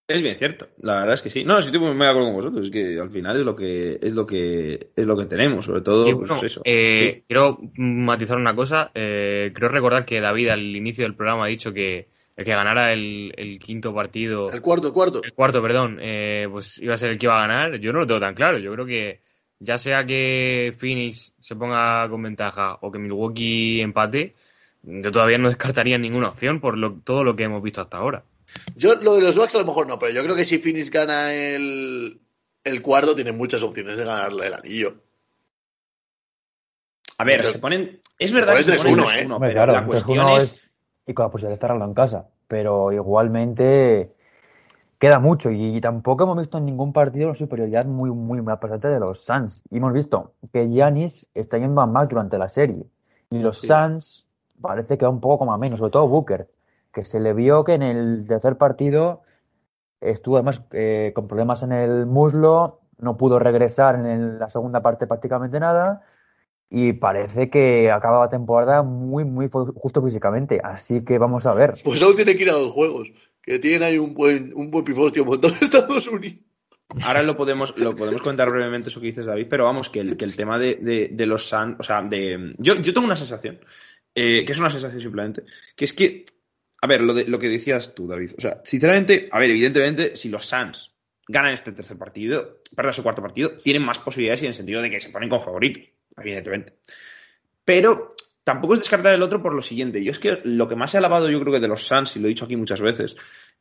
Es bien cierto, la verdad es que sí. No, sí, me acuerdo con vosotros, es que al final es lo que es lo que es lo que tenemos, sobre todo pues eso. Eh, quiero matizar una cosa. Eh, creo recordar que David al inicio del programa ha dicho que el que ganara el, quinto partido. El cuarto, el cuarto. El cuarto, perdón. Eh, pues iba a ser el que iba a ganar. Yo no lo tengo tan claro. Yo creo que ya sea que Phoenix se ponga con ventaja o que Milwaukee empate, yo todavía no descartaría ninguna opción por todo lo que hemos visto hasta ahora. Yo lo de los Bucks a lo mejor no, pero yo creo que si Phoenix gana el, el cuarto, tiene muchas opciones de ganarle el anillo. A ver, se ponen. Es verdad que se ponen ¿eh? uno, pero la cuestión es... Y con la posibilidad de cerrarlo en casa. Pero igualmente queda mucho. Y, tampoco hemos visto en ningún partido una superioridad muy, muy, muy presente de los Suns. Y hemos visto que Giannis está yendo a más durante la serie. Y los Suns parece que va un poco como a menos, sobre todo Booker que se le vio que en el tercer partido estuvo además eh, con problemas en el muslo, no pudo regresar en la segunda parte prácticamente nada y parece que acaba la temporada muy, muy justo físicamente. Así que vamos a ver. Pues aún tiene que ir a los juegos, que tienen ahí un buen, un buen pifostio montón de Estados Unidos. Ahora lo podemos, lo podemos comentar brevemente eso que dices, David, pero vamos, que el, que el tema de, de, los Suns, o sea, de. Yo, yo tengo una sensación, eh, que es una sensación simplemente, que es que a ver, lo, que decías tú, David. O sea, sinceramente, a ver, evidentemente, si los Suns ganan este tercer partido, perdón, su cuarto partido, tienen más posibilidades en el sentido de que se ponen con favoritos, evidentemente. Pero tampoco es descartar el otro por lo siguiente. Yo es que lo que más he alabado, yo creo que de los Suns, y lo he dicho aquí muchas veces,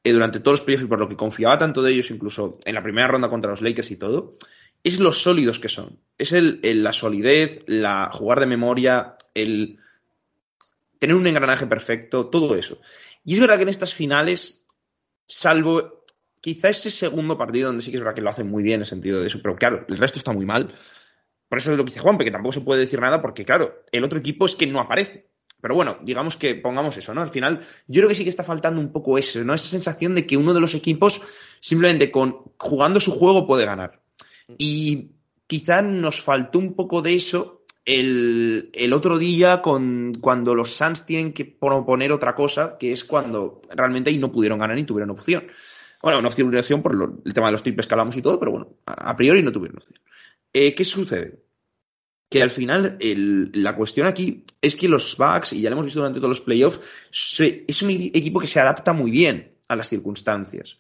eh, durante todos los playoffs y por lo que confiaba tanto de ellos, incluso en la primera ronda contra los Lakers y todo, es los sólidos que son. Es el, la solidez, la jugar de memoria, el tener un engranaje perfecto, todo eso. Y es verdad que en estas finales, salvo quizá ese segundo partido donde sí que es verdad que lo hacen muy bien en el sentido de eso, pero claro, el resto está muy mal. Por eso es lo que dice Juan, que tampoco se puede decir nada porque, claro, el otro equipo es que no aparece. Pero bueno, digamos que pongamos eso, ¿no? Al final, yo creo que sí que está faltando un poco eso, ¿no? Esa sensación de que uno de los equipos simplemente con jugando su juego puede ganar. Y quizá nos faltó un poco de eso el, otro día con, cuando los Suns tienen que proponer otra cosa, que es cuando realmente ahí no pudieron ganar ni tuvieron opción. Bueno, una opción, una opción por el tema de los triples que hablamos y todo, pero bueno, a, priori no tuvieron opción. Eh, ¿Qué sucede? Que al final la cuestión aquí es que los Bucks, y ya lo hemos visto durante todos los playoffs, es un equipo que se adapta muy bien a las circunstancias.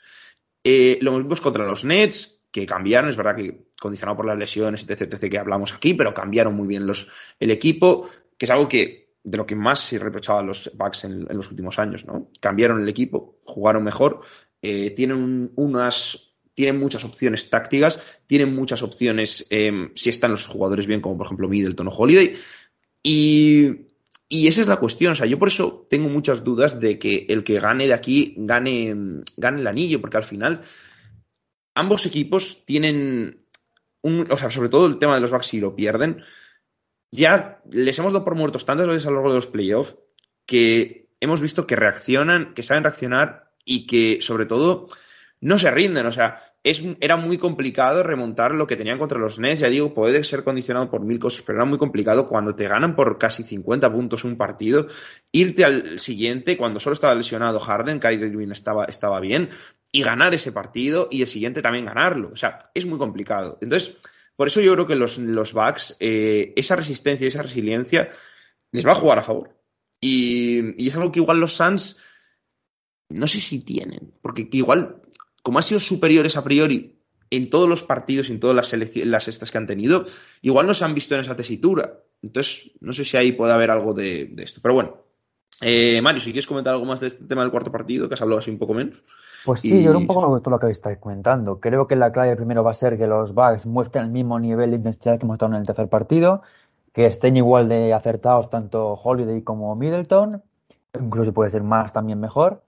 Eh, lo vimos contra los Nets, que cambiaron, es verdad que condicionado por las lesiones, etc, etc, que hablamos aquí, pero cambiaron muy bien los, el equipo, que es algo que de lo que más se reprochaba a los Bucks en, los últimos años, ¿no? Cambiaron el equipo, jugaron mejor, eh, tienen unas tienen muchas opciones tácticas, tienen muchas opciones em, si están los jugadores bien, como por ejemplo Middleton o Holiday. Y, y, esa es la cuestión. O sea, yo por eso tengo muchas dudas de que el que gane de aquí gane, gane el anillo, porque al final ambos equipos tienen o sea, sobre todo el tema de los Bucks si lo pierden, ya les hemos dado por muertos tantas veces a lo largo de los playoffs que hemos visto que reaccionan, que saben reaccionar y que sobre todo no se rinden. O sea, era muy complicado remontar lo que tenían contra los Nets. Ya digo, puede ser condicionado por mil cosas, pero era muy complicado cuando te ganan por casi 50 puntos un partido, irte al siguiente, cuando solo estaba lesionado Harden, Kyrie Irving estaba, estaba bien, y ganar ese partido y el siguiente también ganarlo. O sea, es muy complicado. Entonces, por eso yo creo que los, los Bucks, eh, esa resistencia y esa resiliencia les va a jugar a favor. Y, y es algo que igual los Suns no sé si tienen, porque igual como han sido superiores a priori en todos los partidos y en todas las, las estas que han tenido, igual no se han visto en esa tesitura. Entonces, no sé si ahí puede haber algo de, esto. Pero bueno, eh, Mario, si quieres comentar algo más de este tema del cuarto partido, que has hablado así un poco menos. Pues sí, yo era un poco todo lo que estáis comentando. Creo que la clave primero va a ser que los Bucks muestren el mismo nivel de intensidad que mostraron en el tercer partido, que estén igual de acertados tanto Holiday como Middleton, incluso puede ser más también mejor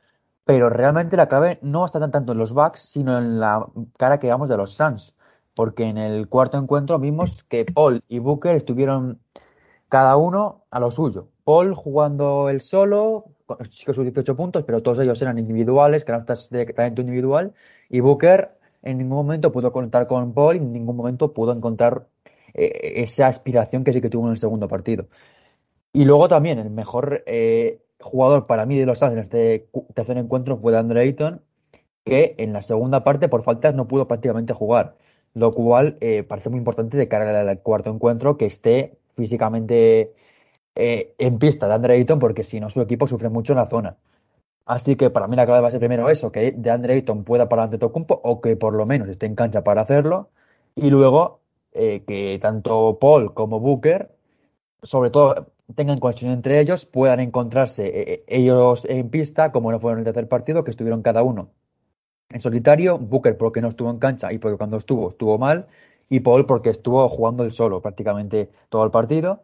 pero realmente la clave no está tanto en los Bucks, sino en la cara que damos de los Suns, porque en el cuarto encuentro vimos que Paul y Booker estuvieron cada uno a lo suyo. Paul jugando el solo, con sus 18 puntos, pero todos ellos eran individuales, canastas de talento individual, y Booker en ningún momento pudo contar con Paul y en ningún momento pudo encontrar eh, esa aspiración que sí que tuvo en el segundo partido. Y luego también el mejor eh, jugador para mí de los Suns en este tercer encuentro fue Andre Ayton, que en la segunda parte por faltas no pudo prácticamente jugar, lo cual eh, parece muy importante de cara al cuarto encuentro que esté físicamente eh, en pista de Andre Ayton, porque si no su equipo sufre mucho en la zona. Así que para mí la clave va a ser primero eso, que de Andre Ayton pueda parar ante Tocumpo o que por lo menos esté en cancha para hacerlo. Y luego eh, que tanto Paul como Booker, sobre todo tengan conexión entre ellos, puedan encontrarse eh, ellos en pista, como no fueron en el tercer partido, que estuvieron cada uno en solitario. Booker porque no estuvo en cancha y porque cuando estuvo estuvo mal. Y Paul porque estuvo jugando el solo prácticamente todo el partido.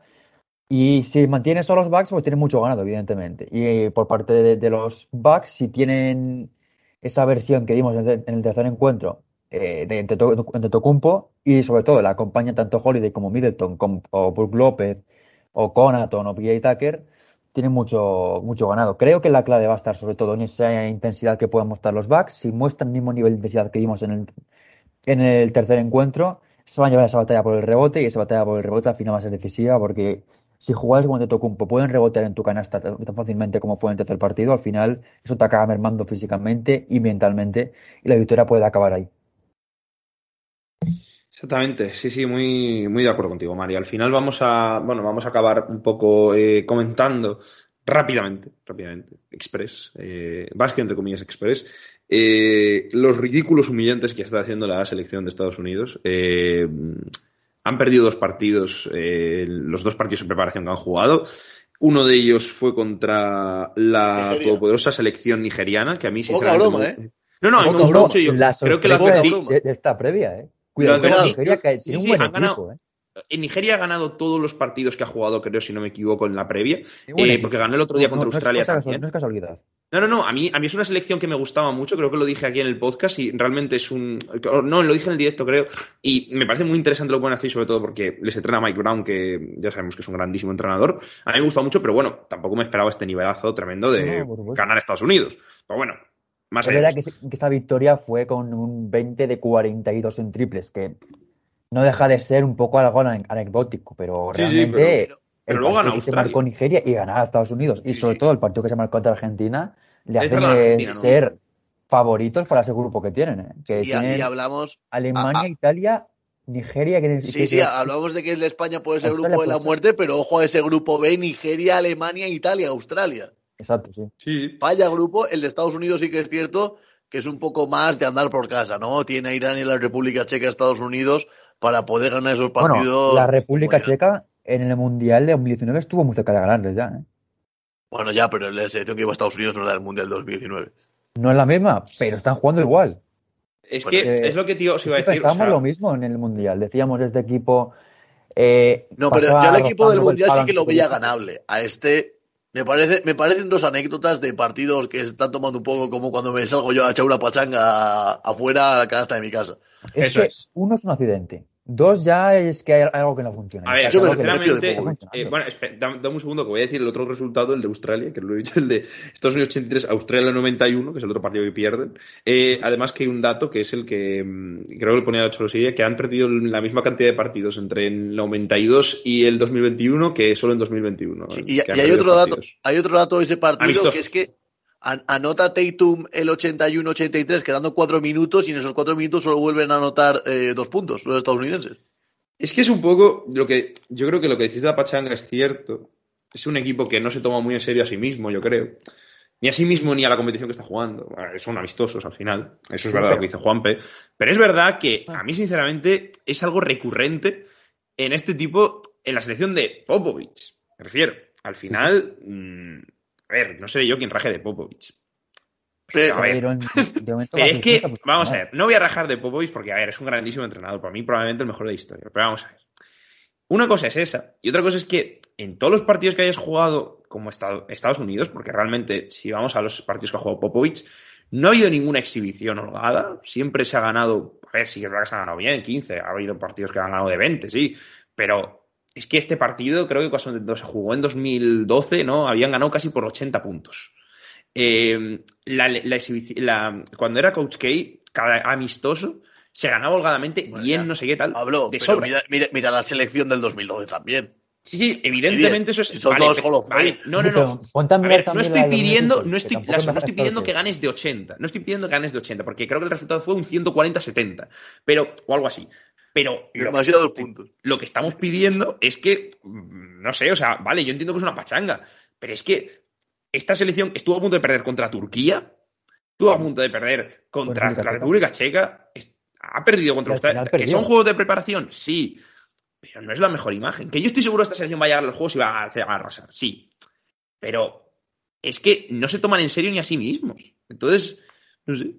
Y si mantiene solo los Bucks, pues tiene mucho ganado, evidentemente. Y eh, por parte de, los Bucks, si tienen esa versión que dimos en, el tercer encuentro eh, de, entre, Tocumpo y sobre todo la acompaña tanto Holiday como Middleton o Brook López o Conaton o PJ Tucker, tienen mucho, mucho ganado. Creo que la clave va a estar sobre todo en esa intensidad que puedan mostrar los Bucks. Si muestran el mismo nivel de intensidad que vimos en el, en el tercer encuentro, se van a llevar esa batalla por el rebote y esa batalla por el rebote al final va a ser decisiva porque si jugadores como Tocumpo pueden rebotear en tu canasta tan, fácilmente como fue en el tercer partido, al final eso te acaba mermando físicamente y mentalmente y la victoria puede acabar ahí. Exactamente, sí, sí, muy, muy de acuerdo contigo, María. Al final vamos a, bueno, vamos a acabar un poco eh, comentando rápidamente, rápidamente, Express, eh, entre comillas Express, eh, los ridículos humillantes que está haciendo la selección de Estados Unidos. Eh, han perdido dos partidos, eh, los dos partidos en preparación que han jugado. Uno de ellos fue contra la todopoderosa selección nigeriana, que a mí sinceramente... Broma, ¿eh? No, no, a mí me gusta mucho. Yo creo que la de, esta previa, ¿eh? Cuidado, Nigeria, que tiene un buen equipo, ¿eh? En Nigeria ha ganado todos los partidos que ha jugado, creo, si no me equivoco, en la previa. Eh, porque ganó el otro día contra Australia también. No es casualidad. No, no, no. A mí, a mí es una selección que me gustaba mucho. Creo que lo dije aquí en el podcast y realmente es un. No, lo dije en el directo, creo. Y me parece muy interesante lo que pueden hacer, sobre todo porque les entrena Mike Brown, que ya sabemos que es un grandísimo entrenador. A mí me gusta mucho, pero bueno, tampoco me esperaba este nivelazo tremendo de ganar a Estados Unidos. Pero bueno, más allá. Es verdad que, esta victoria fue con un 20 de 42 en triples, que no deja de ser un poco algo anecdótico, pero realmente. Pero luego gana Australia. se marcó Nigeria y ganar a Estados Unidos. y sobre todo el partido que se marcó contra Argentina le hacen ser favoritos para ese grupo que tienen. ¿eh? Que y, tienen hablamos. Alemania, Italia, Nigeria. Que, sí, sí, hablamos de que el de España puede ser el grupo de la muerte, pero ojo a ese grupo B: Nigeria, Alemania, Italia, Australia. Exacto, sí. sí. Vaya grupo. El de Estados Unidos sí que es cierto que es un poco más de andar por casa, ¿no? Tiene a Irán y la República Checa, Estados Unidos, para poder ganar esos partidos. la República Checa en el Mundial de 2019 estuvo muy cerca de ganarles ya. ¿eh? Bueno, ya, pero la selección que iba a Estados Unidos no era del Mundial 2019. No es la misma, pero están jugando igual. Es que es lo que tío os iba a decir. Pensamos lo mismo en el Mundial. Decíamos este equipo. Eh, no, pero yo al equipo del Mundial sí que lo veía ganable. A este me, parece, me parecen dos anécdotas de partidos que se están tomando un poco como cuando me salgo yo a echar una pachanga afuera a la canasta de mi casa. Eso es. Uno es un accidente. Dos ya es que hay algo que no funciona. A ver, yo sinceramente, eh, bueno, dame, un segundo que voy a decir el otro resultado, el de Australia, que lo he dicho, el de Estados Unidos 83, Australia 91, que es el otro partido que pierden. Eh, además que hay un dato que es el que mm, creo que lo ponía la Cholosilla, que han perdido la misma cantidad de partidos entre el 92 y el 2021 que solo en 2021. y, hay otro dato, hay otro dato de ese partido que es que anota Tatum el 81-83 quedando cuatro minutos y en esos cuatro minutos solo vuelven a anotar eh, dos puntos los estadounidenses. Es que es un poco lo que yo creo que lo que decís de Pachanga es cierto. Es un equipo que no se toma muy en serio a sí mismo, yo creo. Ni a sí mismo ni a la competición que está jugando. Son amistosos al final. Eso es verdad lo que dice Juanpe. Pero es verdad que a mí, sinceramente, es algo recurrente en este tipo, en la selección de Popovich. Me refiero. Al final, mm, a ver, no seré yo quien raje de Popovich. Pero, a ver, es que, vamos a ver, no voy a rajar de Popovich porque, a ver, es un grandísimo entrenador, para mí probablemente el mejor de la historia, pero vamos a ver. Una cosa es esa, y otra cosa es que en todos los partidos que hayas jugado como Estados Unidos, porque realmente si vamos a los partidos que ha jugado Popovich, no ha habido ninguna exhibición holgada, siempre se ha ganado, a ver, sí que es verdad que se ha ganado bien, 15, ha habido partidos que han ganado de 20, sí, pero es que este partido, creo que cuando se jugó en 2012, ¿no? Habían ganado casi por 80 puntos. Eh, cuando era Coach K, cada amistoso se ganaba holgadamente bien, no sé qué tal. Pablo, mira, la selección del 2012 también. Sí, sí, evidentemente eso es. Son dos vale, no, no, no. A ver, no estoy pidiendo, no estoy, no estoy pidiendo que ganes de 80. No estoy pidiendo que ganes de 80, porque creo que el resultado fue un 140-70. Pero, o algo así. Pero. Demasiados puntos. Lo que estamos pidiendo es que. No sé, o sea, vale, yo entiendo que es una pachanga. Pero es que esta selección estuvo a punto de perder contra Turquía. Estuvo a punto de perder contra la República Checa. Ha perdido contra ustedes. ¿Que son juegos de preparación? Sí pero no es la mejor imagen. Que yo estoy seguro que esta selección va a llegar a los juegos y va a, arrasar, sí. Pero es que no se toman en serio ni a sí mismos. Entonces, no sé.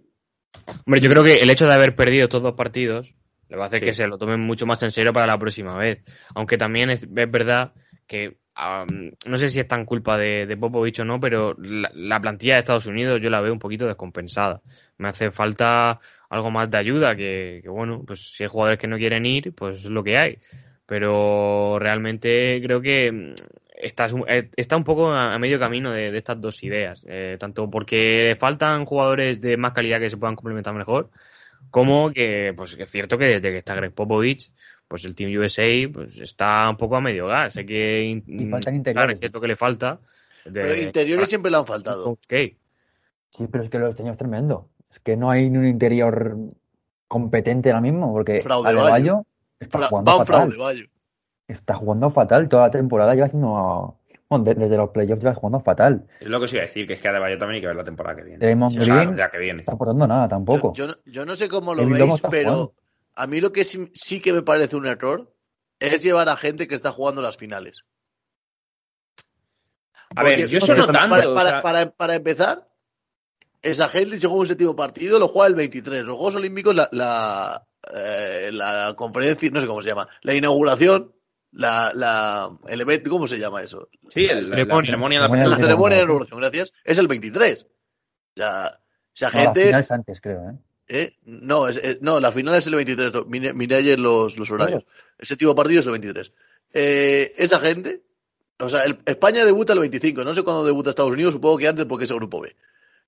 Hombre, yo creo que el hecho de haber perdido todos los partidos le va a hacer que se lo tomen mucho más en serio para la próxima vez. Aunque también es, verdad que no sé si es tan culpa de, de Popovich o no, pero la, la, plantilla de Estados Unidos yo la veo un poquito descompensada. Me hace falta algo más de ayuda, que, que bueno, pues si hay jugadores que no quieren ir, pues es lo que hay pero realmente creo que mm, está, está un poco a, medio camino de, estas dos ideas, eh, tanto porque faltan jugadores de más calidad que se puedan complementar mejor, como que pues es cierto que desde que está Greg Popovich, pues el Team USA pues está un poco a medio gas, hay que y faltan interiores. es cierto que le falta. pero interiores siempre le han faltado. Sí, pero es que lo tenemos tremendo. Es que no hay ni un interior competente ahora mismo, porque Adebayo Está jugando fatal. Está jugando fatal toda la temporada, lleva haciendo. Bueno, desde los playoffs lleva jugando fatal. Es lo que os iba a decir, que es que Adebayo también hay que ver la temporada que viene. Draymond Green que viene. está aportando nada tampoco. Yo, yo, no sé cómo lo veis, pero a mí lo que sí, sí, que me parece un error es llevar a gente que está jugando las finales. A ver, yo eso no tanto. Para, para, para, empezar, esa gente se juega un séptimo partido, lo juega el 23. Los Juegos Olímpicos, la, la, eh, la conferencia, no sé cómo se llama, la inauguración, la, la, el evento, ¿cómo se llama eso? Sí, la, ceremonia, de la, ceremonia de inauguración, gracias, es el 23. O sea, esa gente... La antes, creo, ¿eh? ¿Eh? No, es, no, la final es el 23. Miré, ayer los, los horarios. El séptimo partido es el 23. Eh, esa gente, o sea, España debuta el 25. No sé cuándo debuta Estados Unidos, supongo que antes porque es el grupo B.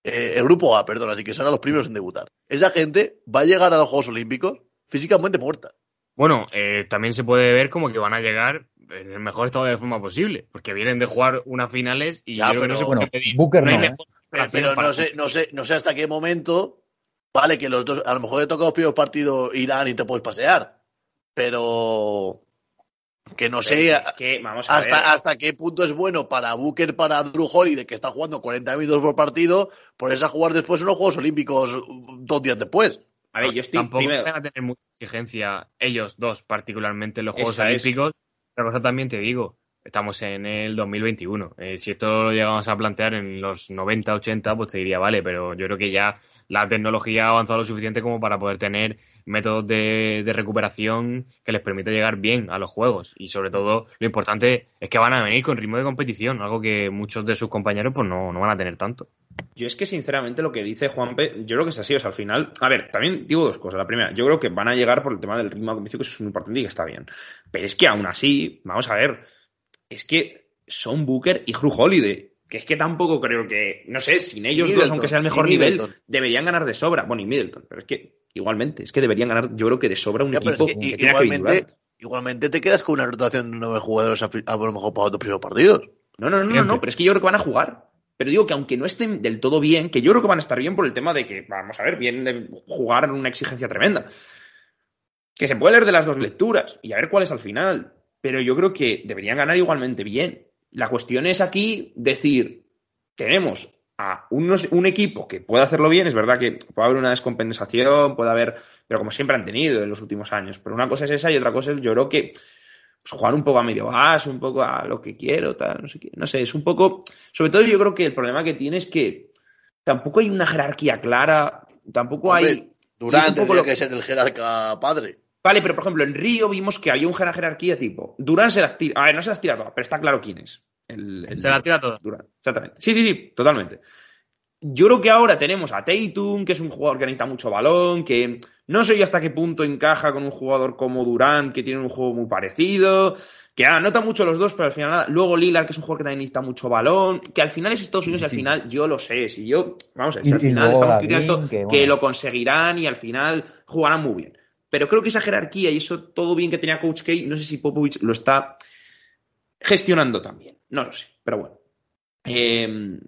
Eh, el grupo A, perdón, así que serán los primeros en debutar. Esa gente va a llegar a los Juegos Olímpicos físicamente muerta. Bueno, eh, también se puede ver como que van a llegar en el mejor estado de forma posible, porque vienen de jugar unas finales y ya, creo que no se puede pedir. Booker no, ¿eh? pero, no sé, no sé, no sé hasta qué momento vale que los dos, a lo mejor te toca los primeros partidos Irán y te puedes pasear, pero que no sé hasta, hasta qué punto es bueno para Booker, para Drew Holiday, que está jugando 40 minutos por partido, por a jugar después unos Juegos Olímpicos dos días después. A ver, yo estoy Tampoco van a tener mucha exigencia ellos dos, particularmente en los Juegos Olímpicos. Otra cosa también te digo, estamos en el 2021. Eh, si esto lo llegamos a plantear en los 90, 80, pues te diría, vale, pero yo creo que ya la tecnología ha avanzado lo suficiente como para poder tener métodos de, recuperación que les permita llegar bien a los juegos. Y sobre todo, lo importante es que van a venir con ritmo de competición, algo que muchos de sus compañeros pues no, van a tener tanto. Yo es que sinceramente lo que dice Juanpe, yo creo que es así, o sea, al final, a ver, también digo dos cosas. La primera, yo creo que van a llegar por el tema del ritmo de competición, que es muy importante y que está bien. Pero es que aún así, vamos a ver, es que son Booker y Hugh Holiday que es que tampoco creo que, no sé, sin ellos dos, aunque sea el mejor nivel, deberían ganar de sobra. Bueno, y Middleton, pero es que igualmente, es que deberían ganar, yo creo que de sobra un equipo que, igualmente, igualmente te quedas con una rotación de nueve jugadores a, lo mejor para otros primeros partidos. No, no, no, no, no, pero es que yo creo que van a jugar. Pero digo que aunque no estén del todo bien, que yo creo que van a estar bien por el tema de que, vamos a ver, vienen de jugar en una exigencia tremenda. Que se puede leer de las dos lecturas y a ver cuál es al final. Pero yo creo que deberían ganar igualmente bien. La cuestión es aquí decir, tenemos a un equipo que puede hacerlo bien, es verdad que puede haber una descompensación, puede haber, pero como siempre han tenido en los últimos años, pero una cosa es esa y otra cosa es yo creo que pues, jugar un poco a medio gas, un poco a lo que quiero, tal, no sé qué, no sé, es un poco, sobre todo yo creo que el problema que tiene es que tampoco hay una jerarquía clara, tampoco hay... Durante lo que ser el jerarca padre. Vale, pero por ejemplo, en Río vimos que había una jerarquía tipo. Durán se las tira. A ver, no se las tira todas, pero está claro quién es. El, se las tira todas. Durán, exactamente. Sí, sí, sí, totalmente. Yo creo que ahora tenemos a Tatum, que es un jugador que necesita mucho balón, que no sé hasta qué punto encaja con un jugador como Durán, que tiene un juego muy parecido, que anota mucho los dos, pero al final nada. Luego Lillard, que es un jugador que también necesita mucho balón, que al final es Estados Unidos y al final yo lo sé. Si yo, vamos a ver, si al final estamos criticando esto, que lo conseguirán y al final jugarán muy bien. Pero creo que esa jerarquía y eso todo bien que tenía Coach K, no sé si Popovich lo está gestionando también. No lo sé, pero bueno. Em,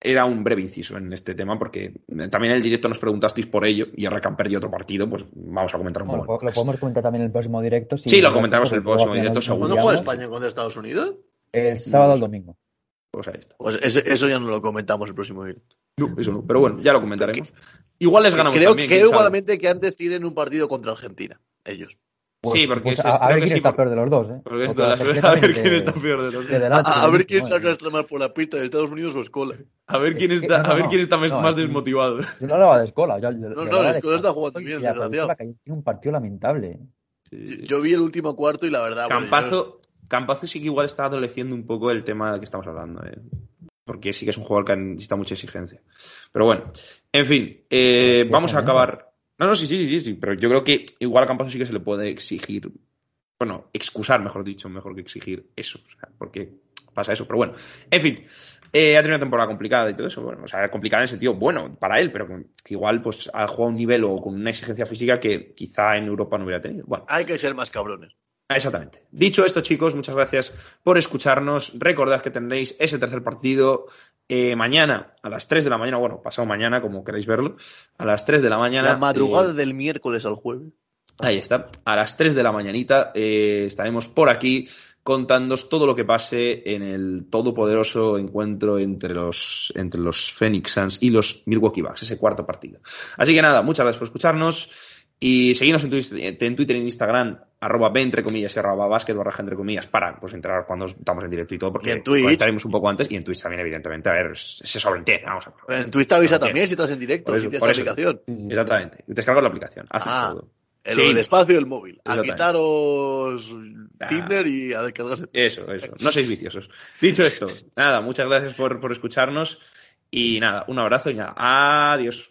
era un breve inciso en este tema porque también en el directo nos preguntasteis por ello y ahora que han perdido otro partido, pues vamos a comentar un poco. lo podemos comentar también en el próximo directo. sí, lo comentaremos en el próximo directo. ¿Cuándo juega España contra Estados Unidos? El sábado al domingo. Pues ahí está. Pues eso ya no lo comentamos el próximo directo. No, eso no. Pero bueno, ya lo comentaremos. Igual les ganamos creo, también. Creo igualmente que antes tienen un partido contra Argentina, ellos. Pues, sí, porque pues a, ver quién está peor de los dos, ¿eh? a ver quién está peor de los dos. A, ver quién saca extra más por la pista de Estados Unidos o Escola. A ver quién está, a ver quién está más desmotivado. Yo no hablaba de Escola. no, no, Escola está jugando bien, desgraciado. Tiene un partido lamentable. Yo vi el último cuarto y la verdad. Campazo, Campazo sí que igual está adoleciendo un poco el tema de que estamos hablando. ¿eh? Porque sí que es un jugador que necesita mucha exigencia. Pero bueno, en fin, eh, vamos a acabar. No, no, sí, sí, sí, sí, pero yo creo que igual a Campazo sí que se le puede exigir, bueno, excusar, mejor dicho, mejor que exigir eso, o sea, porque pasa eso, pero bueno, en fin, eh, ha tenido una temporada complicada y todo eso, bueno, o sea, complicada en el sentido bueno para él, pero que igual pues ha jugado a un nivel o con una exigencia física que quizá en Europa no hubiera tenido. Bueno. Hay que ser más cabrones. Exactamente. Dicho esto, chicos, muchas gracias por escucharnos. Recordad que tendréis ese tercer partido eh, mañana a las 3 de la mañana, bueno, pasado mañana, como queráis verlo, a las 3 de la mañana. La madrugada eh, del miércoles al jueves. Ahí está. A las 3 de la mañanita eh, estaremos por aquí contándos todo lo que pase en el todopoderoso encuentro entre los, entre los Phoenix Suns y los Milwaukee Bucks, ese cuarto partido. Así que nada, muchas gracias por escucharnos. Y seguidnos en, Twitter, en Instagram, arroba B entre comillas y arroba básquet barra entre comillas para pues enterar cuando estamos en directo y todo, porque estaremos un poco antes y en Twitch también, evidentemente. A ver, se sobreentiende, vamos a En Twitch te avisa también si estás en directo, si tienes la aplicación. Exactamente. Te descargas la aplicación, haces ah, todo. El, espacio del móvil. A quitaros ah. Tinder y a descargarse. Eso, eso. No seáis viciosos. Dicho esto, nada, muchas gracias por, por escucharnos y nada, un abrazo y nada, adiós.